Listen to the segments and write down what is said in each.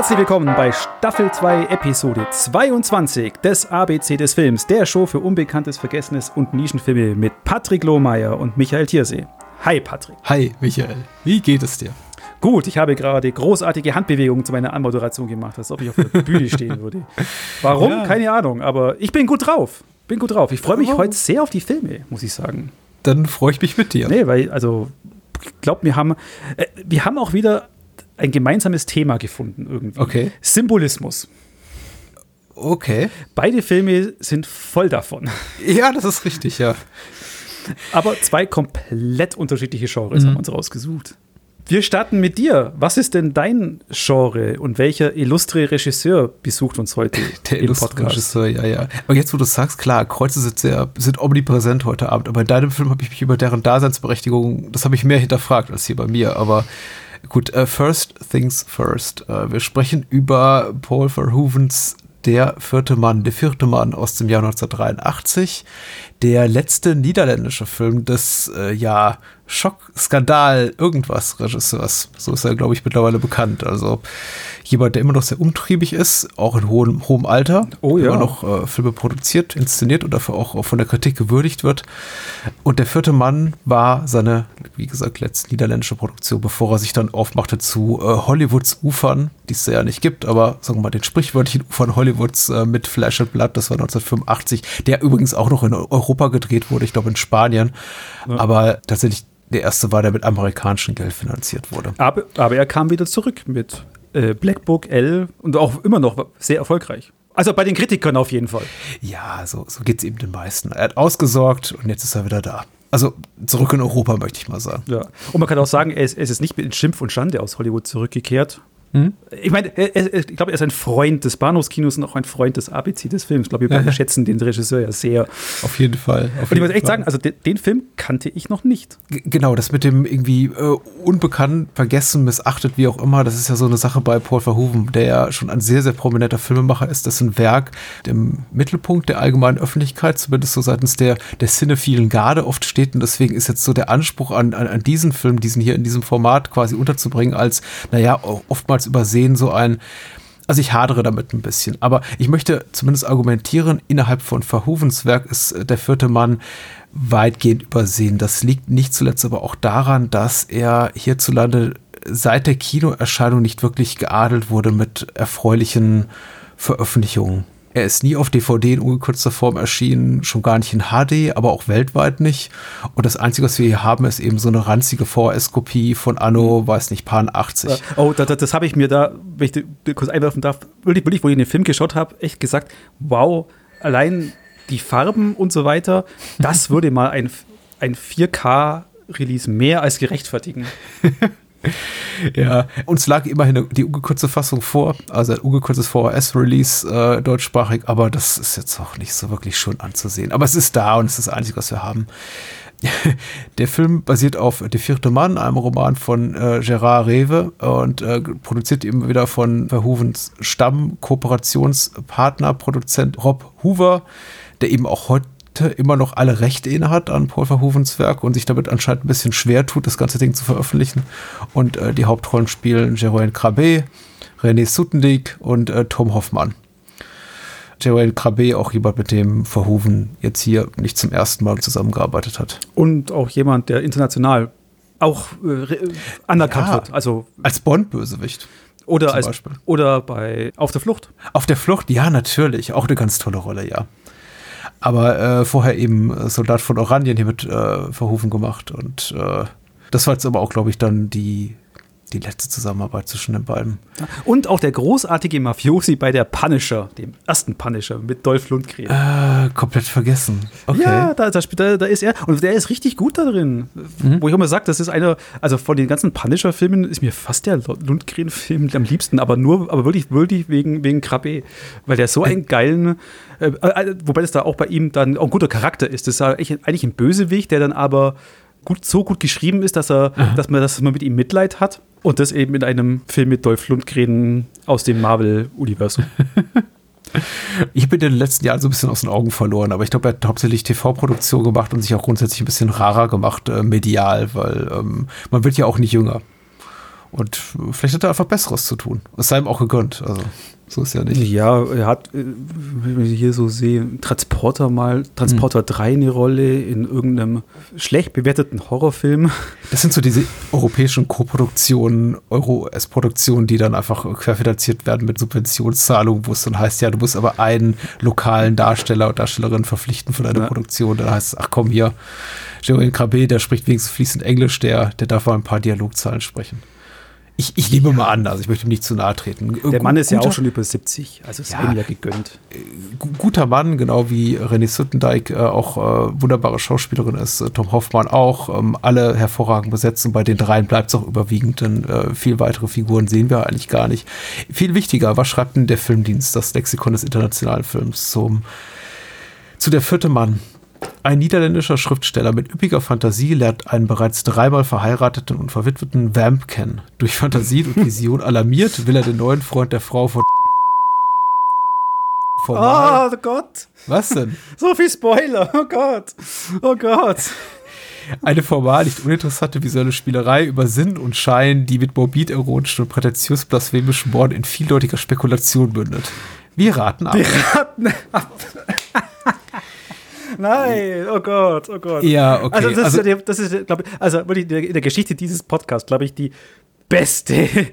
Herzlich willkommen bei Staffel 2, Episode 22 des ABC des Films, der Show für Unbekanntes, Vergessenes und Nischenfilme mit Patrick Lohmeier und Michael Thiersee. Hi Patrick. Hi Michael, wie geht es dir? Gut, ich habe gerade großartige Handbewegungen zu meiner Anmoderation gemacht, als ob ich auf der Bühne stehen würde. Warum? Ja. Keine Ahnung, aber ich bin gut drauf. Bin gut drauf. Ich freue mich heute sehr auf die Filme, muss ich sagen. Dann freue ich mich mit dir. Nee, weil, also, ich glaube, wir haben, äh, wir haben auch wieder ein gemeinsames Thema gefunden irgendwie. Okay. Symbolismus. Okay. Beide Filme sind voll davon. Ja, das ist richtig, ja. Aber zwei komplett unterschiedliche Genres mhm. haben wir uns rausgesucht. Wir starten mit dir. Was ist denn dein Genre und welcher illustre Regisseur besucht uns heute Der im Podcast? Regisseur, ja, ja. Aber jetzt, wo du sagst, klar, Kreuze sind sehr, sind omnipräsent heute Abend. Aber in deinem Film habe ich mich über deren Daseinsberechtigung, das habe ich mehr hinterfragt als hier bei mir. Aber Gut, uh, first things first. Uh, wir sprechen über Paul Verhoevens Der vierte Mann, der vierte Mann aus dem Jahr 1983. Der letzte niederländische Film des, äh, ja, Schock, Skandal, irgendwas Regisseurs. So ist er, glaube ich, mittlerweile bekannt. Also jemand, der immer noch sehr umtriebig ist, auch in hohem, hohem Alter, oh, ja. immer noch äh, Filme produziert, inszeniert und dafür auch, auch von der Kritik gewürdigt wird. Und der vierte Mann war seine, wie gesagt, letzte niederländische Produktion, bevor er sich dann aufmachte zu äh, Hollywoods Ufern, die es ja nicht gibt, aber sagen wir mal den sprichwörtlichen Ufern Hollywoods äh, mit Flash and Blood, das war 1985, der übrigens auch noch in Europa gedreht wurde, ich glaube in Spanien. Ja. Aber tatsächlich der erste war, der mit amerikanischem Geld finanziert wurde. Aber, aber er kam wieder zurück mit äh, Black Book L und auch immer noch sehr erfolgreich. Also bei den Kritikern auf jeden Fall. Ja, so, so geht es eben den meisten. Er hat ausgesorgt und jetzt ist er wieder da. Also zurück in Europa, möchte ich mal sagen. Ja. Und man kann auch sagen, ist, er ist nicht mit Schimpf und Schande aus Hollywood zurückgekehrt, hm? Ich meine, ich glaube, er ist ein Freund des Bahnhofskinos und auch ein Freund des ABC des Films. Ich glaube, wir beide schätzen den Regisseur ja sehr. Auf jeden Fall. Auf und ich muss echt Fall. sagen, also den, den, Film kannte ich noch nicht. G genau, das mit dem irgendwie äh, unbekannt, vergessen, missachtet, wie auch immer, das ist ja so eine Sache bei Paul Verhoeven, der ja schon ein sehr, sehr prominenter Filmemacher ist. Das ist ein Werk im Mittelpunkt der allgemeinen Öffentlichkeit, zumindest so seitens der, der cinephilen Garde oft steht. Und deswegen ist jetzt so der Anspruch an, an, an diesen Film, diesen hier in diesem Format quasi unterzubringen, als, naja, oftmals oftmals übersehen, so ein, also ich hadere damit ein bisschen, aber ich möchte zumindest argumentieren, innerhalb von Verhovens Werk ist äh, der vierte Mann weitgehend übersehen. Das liegt nicht zuletzt aber auch daran, dass er hierzulande seit der Kinoerscheinung nicht wirklich geadelt wurde mit erfreulichen Veröffentlichungen. Er ist nie auf DVD in ungekürzter Form erschienen, schon gar nicht in HD, aber auch weltweit nicht. Und das Einzige, was wir hier haben, ist eben so eine ranzige VS-Kopie von Anno, weiß nicht, Pan 80. Oh, das, das habe ich mir da, wenn ich kurz einwerfen darf, wirklich, wirklich, wo ich den Film geschaut habe, echt gesagt, wow, allein die Farben und so weiter, das würde mal ein, ein 4K-Release mehr als gerechtfertigen. ja, uns lag immerhin die ungekürzte Fassung vor, also ein ungekürztes VHS-Release äh, deutschsprachig, aber das ist jetzt auch nicht so wirklich schön anzusehen. Aber es ist da und es ist das Einzige, was wir haben. Der Film basiert auf Der vierte Mann, einem Roman von äh, Gerard Rewe und äh, produziert eben wieder von Verhovens Stamm, Kooperationspartner, Produzent Rob Hoover, der eben auch heute immer noch alle Rechte inne hat an Paul Verhovens Werk und sich damit anscheinend ein bisschen schwer tut, das ganze Ding zu veröffentlichen. Und äh, die Hauptrollen spielen Jeroen Krabbe, René Sutendijk und äh, Tom Hoffmann. Jeroen Krabbe auch jemand, mit dem Verhoeven jetzt hier nicht zum ersten Mal zusammengearbeitet hat. Und auch jemand, der international auch äh, anerkannt ja, wird. Also als Bond-Bösewicht. Oder, als, oder bei Auf der Flucht. Auf der Flucht, ja, natürlich. Auch eine ganz tolle Rolle, ja. Aber äh, vorher eben äh, Soldat von Oranien hier mit äh, Verhoeven gemacht. Und äh, das war jetzt aber auch, glaube ich, dann die die letzte Zusammenarbeit zwischen den beiden. Und auch der großartige Mafiosi bei der Punisher, dem ersten Punisher mit Dolph Lundgren. Äh, komplett vergessen. Okay. Ja, da, da, da, ist er. Und der ist richtig gut da drin. Mhm. Wo ich immer sage, das ist einer, also von den ganzen Punisher-Filmen ist mir fast der Lundgren-Film am liebsten, aber nur, aber wirklich, wirklich wegen, wegen Krabbe. Weil der so einen geilen, äh, äh, wobei das da auch bei ihm dann auch ein guter Charakter ist. Das ist eigentlich ein Bösewicht, der dann aber gut, so gut geschrieben ist, dass er, dass man, dass man mit ihm Mitleid hat. Und das eben in einem Film mit Dolph Lundgren aus dem Marvel-Universum. Ich bin in den letzten Jahren so ein bisschen aus den Augen verloren, aber ich glaube, er hat hauptsächlich TV-Produktion gemacht und sich auch grundsätzlich ein bisschen rarer gemacht, äh, medial, weil ähm, man wird ja auch nicht jünger. Und vielleicht hat er einfach Besseres zu tun. Es sei ihm auch gegönnt. Also. So ist ja nicht. Ja, er hat, äh, wenn ich hier so sehe, Transporter mal, Transporter hm. 3 eine Rolle in irgendeinem schlecht bewerteten Horrorfilm. Das sind so diese europäischen Koproduktionen, Euro-S-Produktionen, die dann einfach querfinanziert werden mit Subventionszahlungen, wo es dann heißt, ja, du musst aber einen lokalen Darsteller und Darstellerin verpflichten für deine ja. Produktion. Dann heißt es, ach komm hier, Jerome Krabbe, der spricht wenigstens fließend Englisch, der, der darf mal ein paar Dialogzahlen sprechen. Ich, ich nehme mal an, also ich möchte ihm nicht zu nahe treten. Der Mann ist ja auch schon über 70, also ist ja, ihm ja gegönnt. Äh, guter Mann, genau wie René Suttendijk, äh, auch äh, wunderbare Schauspielerin ist, äh, Tom Hoffmann auch, ähm, alle hervorragend besetzt und bei den dreien bleibt es auch überwiegend, denn äh, viel weitere Figuren sehen wir eigentlich gar nicht. Viel wichtiger, was schreibt denn der Filmdienst, das Lexikon des internationalen Films zum, zu der vierte Mann? Ein niederländischer Schriftsteller mit üppiger Fantasie lernt einen bereits dreimal verheirateten und verwitweten Vamp kennen. Durch Fantasie und Vision alarmiert will er den neuen Freund der Frau von Formal. Oh Gott. Was denn? So viel Spoiler. Oh Gott. Oh Gott. Eine formal nicht uninteressante visuelle Spielerei über Sinn und Schein, die mit morbid erotischen und prätentiös blasphemischen Morden in vieldeutiger Spekulation mündet. Wir raten ab. Wir raten ab. Nein, oh Gott, oh Gott. Ja, okay. Also, das also, ist, das ist glaube ich, also wirklich in der Geschichte dieses Podcasts, glaube ich, die beste äh,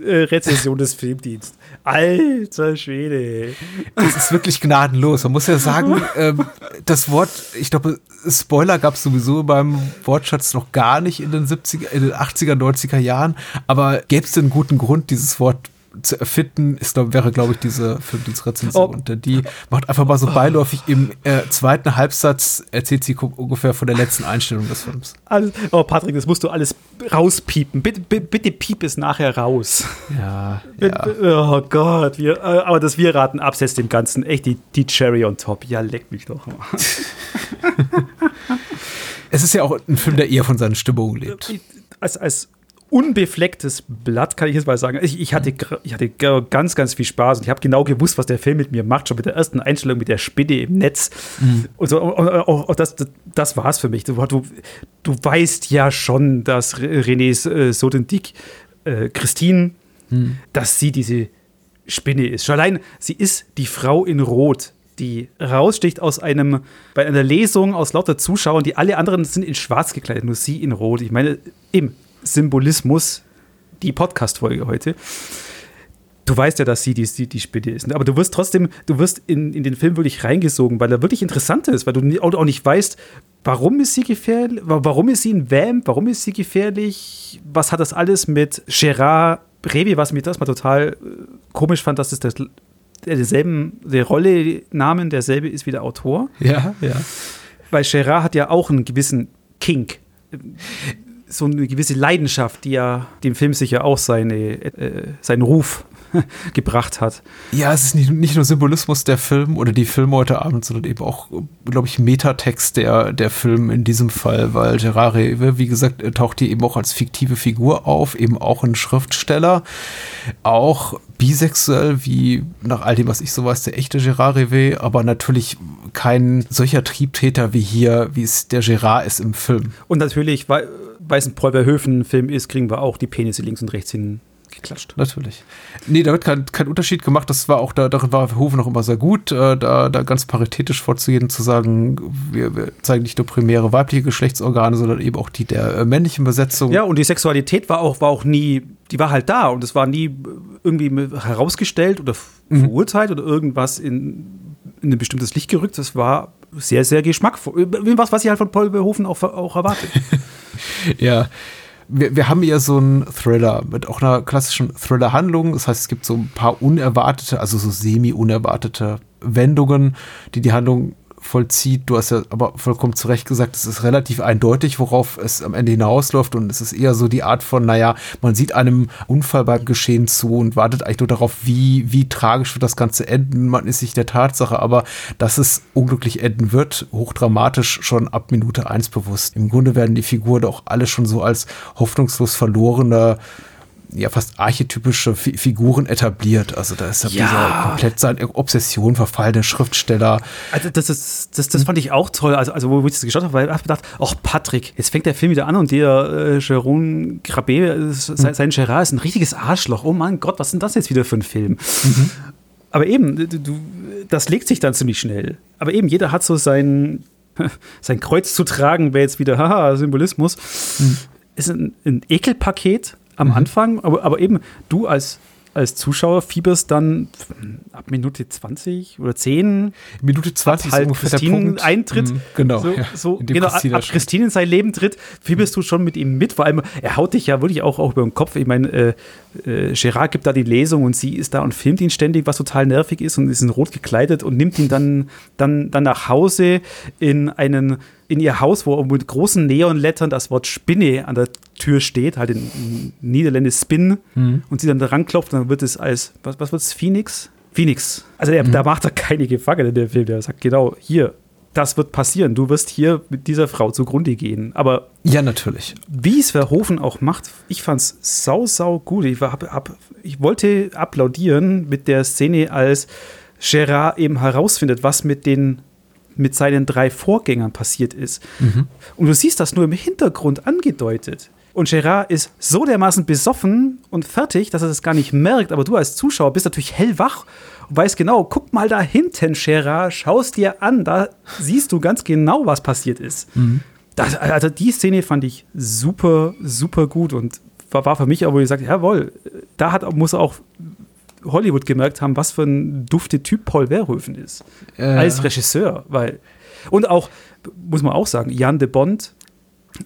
Rezession des Filmdienstes. Alter Schwede. Das ist wirklich gnadenlos. Man muss ja sagen, ähm, das Wort, ich glaube, Spoiler gab es sowieso beim Wortschatz noch gar nicht in den 70er, in den 80er, 90er Jahren. Aber gäbe es denn einen guten Grund, dieses Wort zu erfinden, ist, glaub, wäre, glaube ich, diese Filmdienstrezension. Oh. Und die macht einfach mal so beiläufig im äh, zweiten Halbsatz, erzählt sie ungefähr von der letzten Einstellung des Films. Alles, oh, Patrick, das musst du alles rauspiepen. Bitte, bitte, bitte piep es nachher raus. Ja. ja. Oh Gott, wir, äh, aber das Wir raten absetzt dem Ganzen echt die, die Cherry on top. Ja, leck mich doch mal. es ist ja auch ein Film, der eher von seinen Stimmungen lebt. Als, als unbeflecktes Blatt, kann ich jetzt mal sagen. Ich, ich, hatte, ich hatte ganz, ganz viel Spaß und ich habe genau gewusst, was der Film mit mir macht, schon mit der ersten Einstellung mit der Spinne im Netz. Mhm. Und, so, und, und, und das, das, das war es für mich. Du, du, du, weißt ja schon, dass René äh, Sodendick, äh, Christine, mhm. dass sie diese Spinne ist. Schon allein, sie ist die Frau in Rot die raussticht aus einem, bei einer Lesung aus lauter Zuschauern, die alle anderen sind in schwarz gekleidet, nur sie in rot. Ich meine, eben, Symbolismus die Podcast-Folge heute. Du weißt ja, dass sie die, die, die Spinne ist. Ne? Aber du wirst trotzdem, du wirst in, in den Film wirklich reingesogen, weil er wirklich interessant ist, weil du auch nicht weißt, warum ist sie gefährlich, warum ist sie ein Vamp, warum ist sie gefährlich, was hat das alles mit Gerard Revi, was mir das mal total äh, komisch fand, dass es das derselben, der Rolle, Namen derselbe ist wie der Autor. Ja, ja. Weil Gerard hat ja auch einen gewissen Kink so eine gewisse Leidenschaft, die ja dem Film sicher auch seine, äh, seinen Ruf gebracht hat. Ja, es ist nicht, nicht nur Symbolismus der Film oder die Filme heute Abend, sondern eben auch, glaube ich, Metatext der, der Film in diesem Fall, weil Gerard Rewe, wie gesagt, taucht hier eben auch als fiktive Figur auf, eben auch ein Schriftsteller, auch bisexuell, wie nach all dem, was ich so weiß, der echte Gerard Rewe, aber natürlich kein solcher Triebtäter wie hier, wie es der Gerard ist im Film. Und natürlich, weil weil es ein Paul Verhoeven-Film ist, kriegen wir auch die Penisse links und rechts hin geklatscht. Natürlich. Nee, da wird kein, kein Unterschied gemacht. Das war auch, da, darin war Verhoeven noch immer sehr gut, äh, da, da ganz paritätisch vorzugehen, zu sagen, wir, wir, zeigen nicht nur primäre weibliche Geschlechtsorgane, sondern eben auch die der äh, männlichen Besetzung. Ja, und die Sexualität war auch, war auch nie, die war halt da und es war nie irgendwie herausgestellt oder mhm. verurteilt oder irgendwas in, in ein bestimmtes Licht gerückt. Das war sehr, sehr geschmackvoll. Was, was ich halt von Paul Verhoeven auch, auch erwarte. ja. Wir, wir haben hier so einen Thriller mit auch einer klassischen Thriller-Handlung. Das heißt, es gibt so ein paar unerwartete, also so semi-unerwartete Wendungen, die die Handlung vollzieht. Du hast ja aber vollkommen zu Recht gesagt, es ist relativ eindeutig, worauf es am Ende hinausläuft. Und es ist eher so die Art von, naja, man sieht einem Unfall beim Geschehen zu und wartet eigentlich nur darauf, wie, wie tragisch wird das Ganze enden. Man ist sich der Tatsache, aber dass es unglücklich enden wird, hochdramatisch schon ab Minute eins bewusst. Im Grunde werden die Figuren doch alle schon so als hoffnungslos verlorene ja fast archetypische Fi Figuren etabliert. Also da ist ja, ja. dieser komplett seine Obsession verfallene Schriftsteller. Also das ist, das, das fand ich auch toll. Also, also wo ich das geschaut habe, weil ich habe gedacht, ach Patrick, jetzt fängt der Film wieder an und der äh, Jérôme Grabé, äh, sein, sein Gerard ist ein richtiges Arschloch. Oh mein Gott, was ist denn das jetzt wieder für ein Film? Mhm. Aber eben, du, das legt sich dann ziemlich schnell. Aber eben, jeder hat so sein, sein Kreuz zu tragen, wäre jetzt wieder, haha, Symbolismus. Mhm. Ist ein, ein Ekelpaket am mhm. Anfang, aber, aber eben du als als Zuschauer fieberst dann ab Minute 20 oder 10. Minute 20 halt Christinen Eintritt. Mhm, genau. So, so genau Christine ab, ab Christine in sein Leben tritt, fieberst du schon mit ihm mit. Vor allem, er haut dich ja wirklich auch, auch über den Kopf. Ich meine, äh, äh, Gerard gibt da die Lesung und sie ist da und filmt ihn ständig, was total nervig ist und ist in Rot gekleidet und nimmt ihn dann, dann, dann nach Hause in einen in ihr Haus, wo mit großen Neonlettern das Wort Spinne an der Tür steht, halt in, Niederländisch Spin, mhm. und sie dann da ranklopft, dann wird es als, was, was wird es, Phoenix? Phoenix. Also der, mhm. da macht er keine Gefangene, der Film. Der sagt genau, hier, das wird passieren. Du wirst hier mit dieser Frau zugrunde gehen. Aber ja, natürlich. Wie es Verhoeven auch macht, ich fand es sau, sau gut. Ich, hab, hab, ich wollte applaudieren mit der Szene, als Gerard eben herausfindet, was mit den mit seinen drei Vorgängern passiert ist. Mhm. Und du siehst das nur im Hintergrund angedeutet. Und Gerard ist so dermaßen besoffen und fertig, dass er das gar nicht merkt. Aber du als Zuschauer bist natürlich hellwach und weißt genau, guck mal da hinten, Gerard, schaust dir an, da siehst du ganz genau, was passiert ist. Mhm. Das, also die Szene fand ich super, super gut und war, war für mich aber, wo ich sagte, jawohl, da hat, muss auch Hollywood gemerkt haben, was für ein dufte Typ Paul Verhoeven ist. Äh. Als Regisseur, weil. Und auch, muss man auch sagen, Jan de Bond,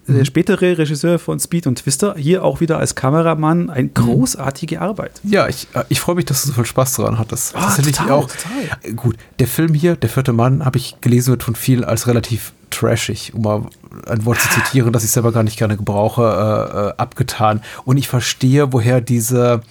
mhm. der spätere Regisseur von Speed und Twister, hier auch wieder als Kameramann eine mhm. großartige Arbeit. Ja, ich, äh, ich freue mich, dass du so viel Spaß daran hattest. Ah, total, auch. Total. Gut, der Film hier, Der vierte Mann, habe ich gelesen, wird von vielen als relativ trashig, um mal ein Wort zu zitieren, das ich selber gar nicht gerne gebrauche, äh, äh, abgetan. Und ich verstehe, woher diese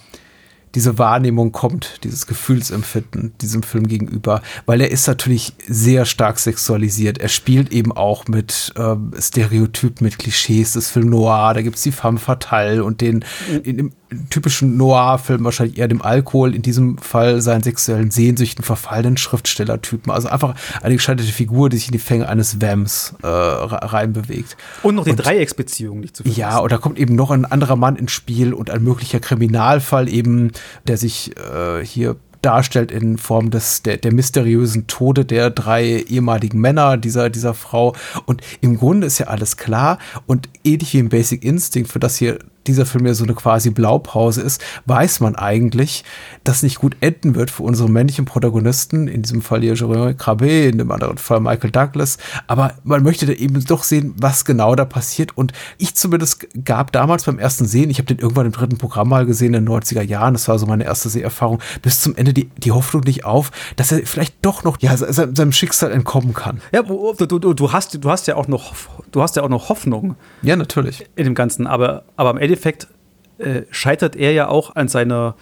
diese Wahrnehmung kommt, dieses Gefühlsempfinden diesem Film gegenüber, weil er ist natürlich sehr stark sexualisiert. Er spielt eben auch mit ähm, Stereotypen, mit Klischees des Film Noir. Da gibt es die femme fatale und den in, in, typischen Noir-Film wahrscheinlich eher dem Alkohol, in diesem Fall seinen sexuellen Sehnsüchten verfallenen Schriftstellertypen. Also einfach eine gescheiterte Figur, die sich in die Fänge eines Vamps äh, reinbewegt. Und noch die und, Dreiecksbeziehung nicht zu vergessen. Ja, und da kommt eben noch ein anderer Mann ins Spiel und ein möglicher Kriminalfall eben, der sich äh, hier darstellt in Form des, der, der mysteriösen Tode der drei ehemaligen Männer dieser, dieser Frau. Und im Grunde ist ja alles klar und ähnlich wie im Basic Instinct, für das hier dieser Film ja so eine quasi Blaupause ist, weiß man eigentlich, dass nicht gut enden wird für unsere männlichen Protagonisten, in diesem Fall hier Jérôme Crabé, in dem anderen Fall Michael Douglas, aber man möchte da eben doch sehen, was genau da passiert und ich zumindest gab damals beim ersten Sehen, ich habe den irgendwann im dritten Programm mal gesehen in den 90er Jahren, das war so meine erste Seherfahrung, bis zum Ende die, die Hoffnung nicht auf, dass er vielleicht doch noch ja, seinem Schicksal entkommen kann. Ja, du, du, du, hast, du hast ja auch noch, du hast ja auch noch Hoffnung. Ja, natürlich. In dem Ganzen, aber, aber am Ende Endeffekt äh, scheitert er ja auch an seiner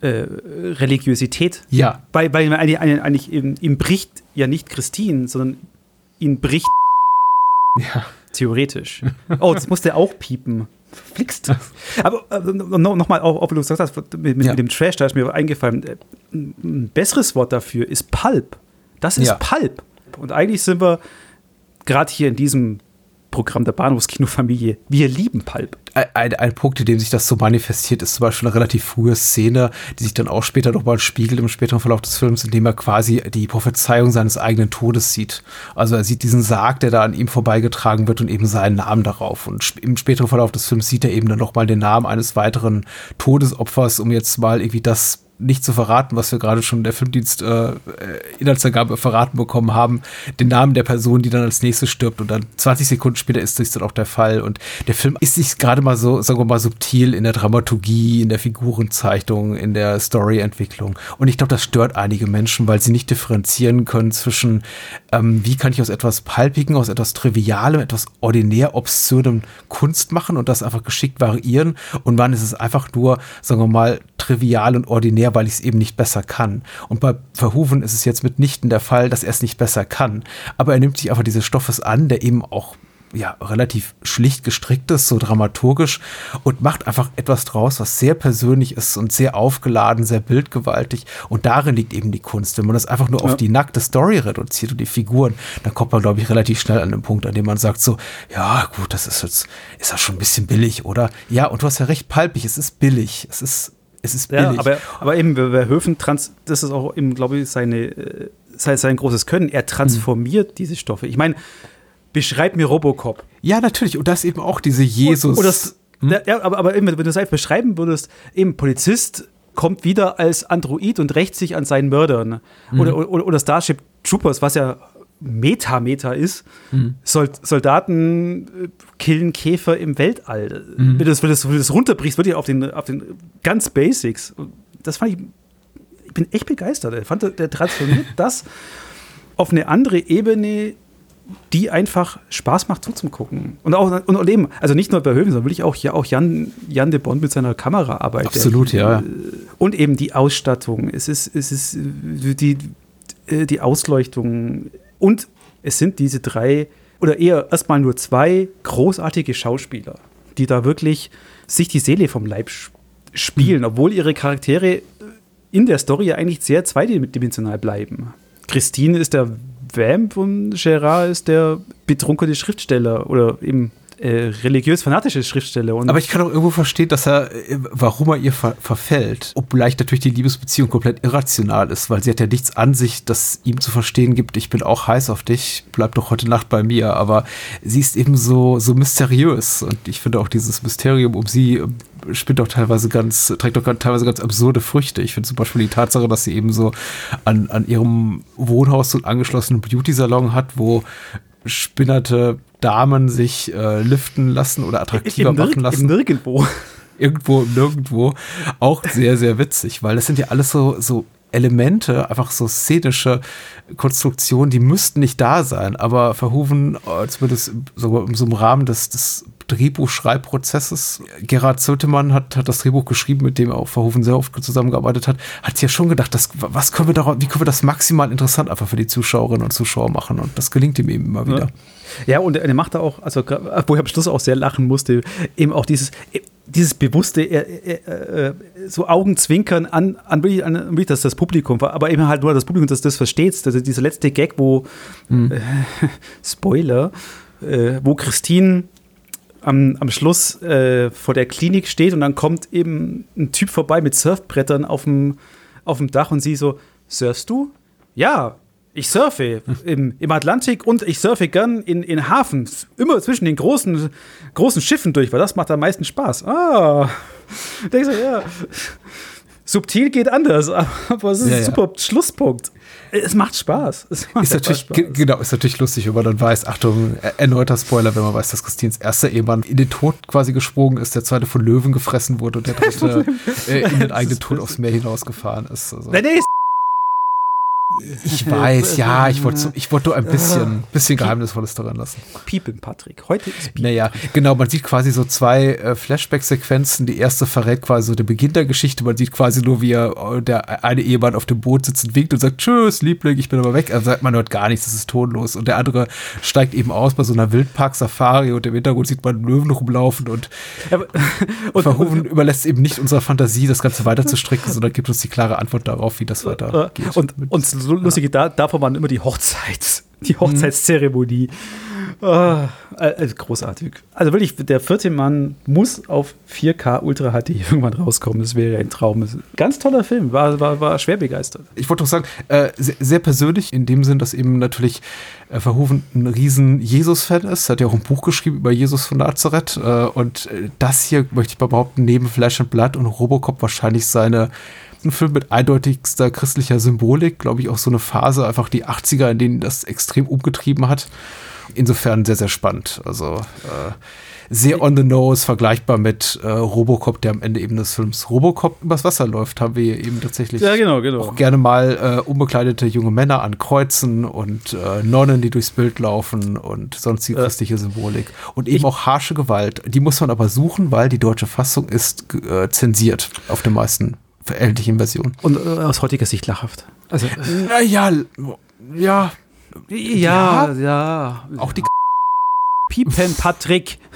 äh, Religiosität. Ja. Weil, weil eigentlich, eigentlich ihm, ihm bricht ja nicht Christine, sondern ihn bricht. Ja. Theoretisch. Oh, das musste auch piepen. Flixt. Aber äh, nochmal, auch, wenn du gesagt hast, mit, mit, ja. dem Trash, da ist mir eingefallen, äh, ein besseres Wort dafür ist Pulp. Das ist ja. Pulp. Und eigentlich sind wir gerade hier in diesem Programm der Bahnhofskinofamilie. Wir lieben Pulp. Ein, ein, Punkt, in dem sich das so manifestiert, ist zum Beispiel eine relativ frühe Szene, die sich dann auch später nochmal spiegelt im späteren Verlauf des Films, in dem er quasi die Prophezeiung seines eigenen Todes sieht. Also er sieht diesen Sarg, der da an ihm vorbeigetragen wird und eben seinen Namen darauf. Und im späteren Verlauf des Films sieht er eben dann nochmal den Namen eines weiteren Todesopfers, um jetzt mal irgendwie das nicht zu verraten, was wir gerade schon in der Filmdienst äh, Inhaltsangabe verraten bekommen haben, den Namen der Person, die dann als nächstes stirbt und dann 20 Sekunden später ist das dann auch der Fall. Und der Film ist sich gerade mal so, sagen wir mal, subtil in der Dramaturgie, in der Figurenzeichnung, in der Storyentwicklung. Und ich glaube, das stört einige Menschen, weil sie nicht differenzieren können zwischen, ähm, wie kann ich aus etwas Palpigen, aus etwas Trivialem, etwas ordinär obszönem Kunst machen und das einfach geschickt variieren? Und wann ist es einfach nur, sagen wir mal, trivial und ordinär, weil ich es eben nicht besser kann. Und bei Verhoeven ist es jetzt mitnichten der Fall, dass er es nicht besser kann. Aber er nimmt sich einfach dieses Stoffes an, der eben auch ja relativ schlicht gestrickt ist, so dramaturgisch und macht einfach etwas draus, was sehr persönlich ist und sehr aufgeladen, sehr bildgewaltig. Und darin liegt eben die Kunst. Wenn man das einfach nur ja. auf die nackte Story reduziert und die Figuren, dann kommt man, glaube ich, relativ schnell an den Punkt, an dem man sagt so, ja gut, das ist jetzt, ist das schon ein bisschen billig, oder? Ja, und du hast ja recht, palpig, es ist billig. Es ist es ist billig. Ja, aber, aber eben, Verhoeven, trans, das ist auch eben, glaube ich, seine, äh, sein, sein großes Können. Er transformiert mhm. diese Stoffe. Ich meine, beschreib mir Robocop. Ja, natürlich. Und das eben auch diese Jesus. Und, das, hm? ja, aber, aber eben, wenn du es einfach beschreiben würdest, eben Polizist kommt wieder als Android und rächt sich an seinen Mördern. Mhm. Oder, oder, oder Starship Troopers, was ja Meta-Meta ist. Mhm. Soldaten äh, killen Käfer im Weltall. Mhm. Wenn, du das, wenn, du das, runterbrichst, wirklich auf den, auf den ganz Basics. Das fand ich, ich bin echt begeistert. Ich fand, der transformiert das auf eine andere Ebene, die einfach Spaß macht zuzugucken. Und auch und eben, also nicht nur bei Höfen, sondern wirklich auch, ja, auch Jan, Jan de Bond mit seiner Kameraarbeit. Absolut, der, ja. Und eben die Ausstattung. Es ist, es ist die, die Ausleuchtung. Und es sind diese drei, oder eher erstmal nur zwei großartige Schauspieler, die da wirklich sich die Seele vom Leib spielen, obwohl ihre Charaktere in der Story eigentlich sehr zweidimensional bleiben. Christine ist der Vamp und Gerard ist der betrunkene Schriftsteller oder eben äh, religiös-fanatische Schriftsteller. Und Aber ich kann auch irgendwo verstehen, dass er, äh, warum er ihr ver verfällt. Obgleich natürlich die Liebesbeziehung komplett irrational ist, weil sie hat ja nichts an sich, das ihm zu verstehen gibt, ich bin auch heiß auf dich, bleib doch heute Nacht bei mir. Aber sie ist eben so, so mysteriös und ich finde auch dieses Mysterium um sie äh, spinnt auch teilweise ganz, trägt auch teilweise ganz absurde Früchte. Ich finde zum Beispiel die Tatsache, dass sie eben so an, an ihrem Wohnhaus so einen angeschlossenen Beauty-Salon hat, wo spinnerte Damen sich äh, liften lassen oder attraktiver Im machen lassen. Nirgendwo. Irgendwo, nirgendwo. Auch sehr, sehr witzig, weil das sind ja alles so, so Elemente, einfach so szenische Konstruktionen, die müssten nicht da sein, aber Verhoeven, äh, zumindest sogar in so einem Rahmen des, des Drehbuchschreibprozesses. Gerhard Zötemann hat, hat das Drehbuch geschrieben, mit dem auch Verhoeven sehr oft zusammengearbeitet hat, hat sich ja schon gedacht, dass, was können wir darauf, wie können wir das maximal interessant einfach für die Zuschauerinnen und Zuschauer machen und das gelingt ihm eben immer wieder. Ja. Ja, und er macht da auch, also wo ich am Schluss auch sehr lachen musste, eben auch dieses, dieses bewusste, er, er, er, so Augenzwinkern an, an, wirklich, an wirklich das, das Publikum, aber eben halt nur das Publikum, das das versteht. Also dieser letzte Gag, wo, hm. äh, Spoiler, äh, wo Christine am, am Schluss äh, vor der Klinik steht und dann kommt eben ein Typ vorbei mit Surfbrettern auf dem, Dach und sie so, surfst du? Ja, ich surfe im, im Atlantik und ich surfe gern in, in Hafen, immer zwischen den großen, großen Schiffen durch, weil das macht am meisten Spaß. Ah, denkst du, ja. Subtil geht anders, aber es ist ja, ein super ja. Schlusspunkt. Es macht Spaß. Es macht ist natürlich, Spaß. Genau, ist natürlich lustig, wenn man dann weiß, Achtung, erneuter Spoiler, wenn man weiß, dass Christins erster Ehemann in den Tod quasi gesprungen ist, der zweite von Löwen gefressen wurde und der dritte äh, in den eigenen Tod aufs Meer hinausgefahren ist. Also. Nein, nee, ich weiß, ja, ich wollte ich wollte nur ein bisschen, bisschen Geheimnisvolles daran lassen. Piepen, Patrick. Heute ist Piepen. Naja, genau, man sieht quasi so zwei äh, Flashback-Sequenzen. Die erste verrät quasi so den Beginn der Geschichte. Man sieht quasi nur, wie er, äh, der eine Ehemann auf dem Boot sitzt und winkt und sagt, tschüss, Liebling, ich bin aber weg. Also man hört gar nichts, das ist tonlos. Und der andere steigt eben aus bei so einer Wildpark-Safari und im Hintergrund sieht man Löwen rumlaufen und, aber, und Verhoeven überlässt eben nicht unserer Fantasie, das Ganze weiter zu stricken, sondern gibt uns die klare Antwort darauf, wie das weitergeht. Und, und so lustige, da, davon waren immer die Hochzeits, die Hochzeitszeremonie. Oh, äh, großartig. Also wirklich, der vierte Mann muss auf 4K Ultra HD irgendwann rauskommen. Das wäre ein Traum. Ganz toller Film, war, war, war schwer begeistert. Ich wollte doch sagen, äh, sehr, sehr, persönlich in dem Sinn, dass eben natürlich äh, Verhoeven ein riesen Jesus-Fan ist. Hat ja auch ein Buch geschrieben über Jesus von Nazareth. Äh, und äh, das hier, möchte ich behaupten, neben Flash and Blood und Robocop wahrscheinlich seine ein Film mit eindeutigster christlicher Symbolik, glaube ich, auch so eine Phase, einfach die 80er, in denen das extrem umgetrieben hat. Insofern sehr, sehr spannend. Also äh, sehr on the nose, vergleichbar mit äh, Robocop, der am Ende eben des Films Robocop übers Wasser läuft, haben wir eben tatsächlich ja, genau, genau. auch gerne mal äh, unbekleidete junge Männer an Kreuzen und äh, Nonnen, die durchs Bild laufen und sonstige christliche Symbolik. Und eben auch harsche Gewalt. Die muss man aber suchen, weil die deutsche Fassung ist äh, zensiert auf den meisten verältlichen Version. Und äh, aus heutiger Sicht lachhaft. Also, naja, ja. Ja, ja. Auch die Piepen Patrick.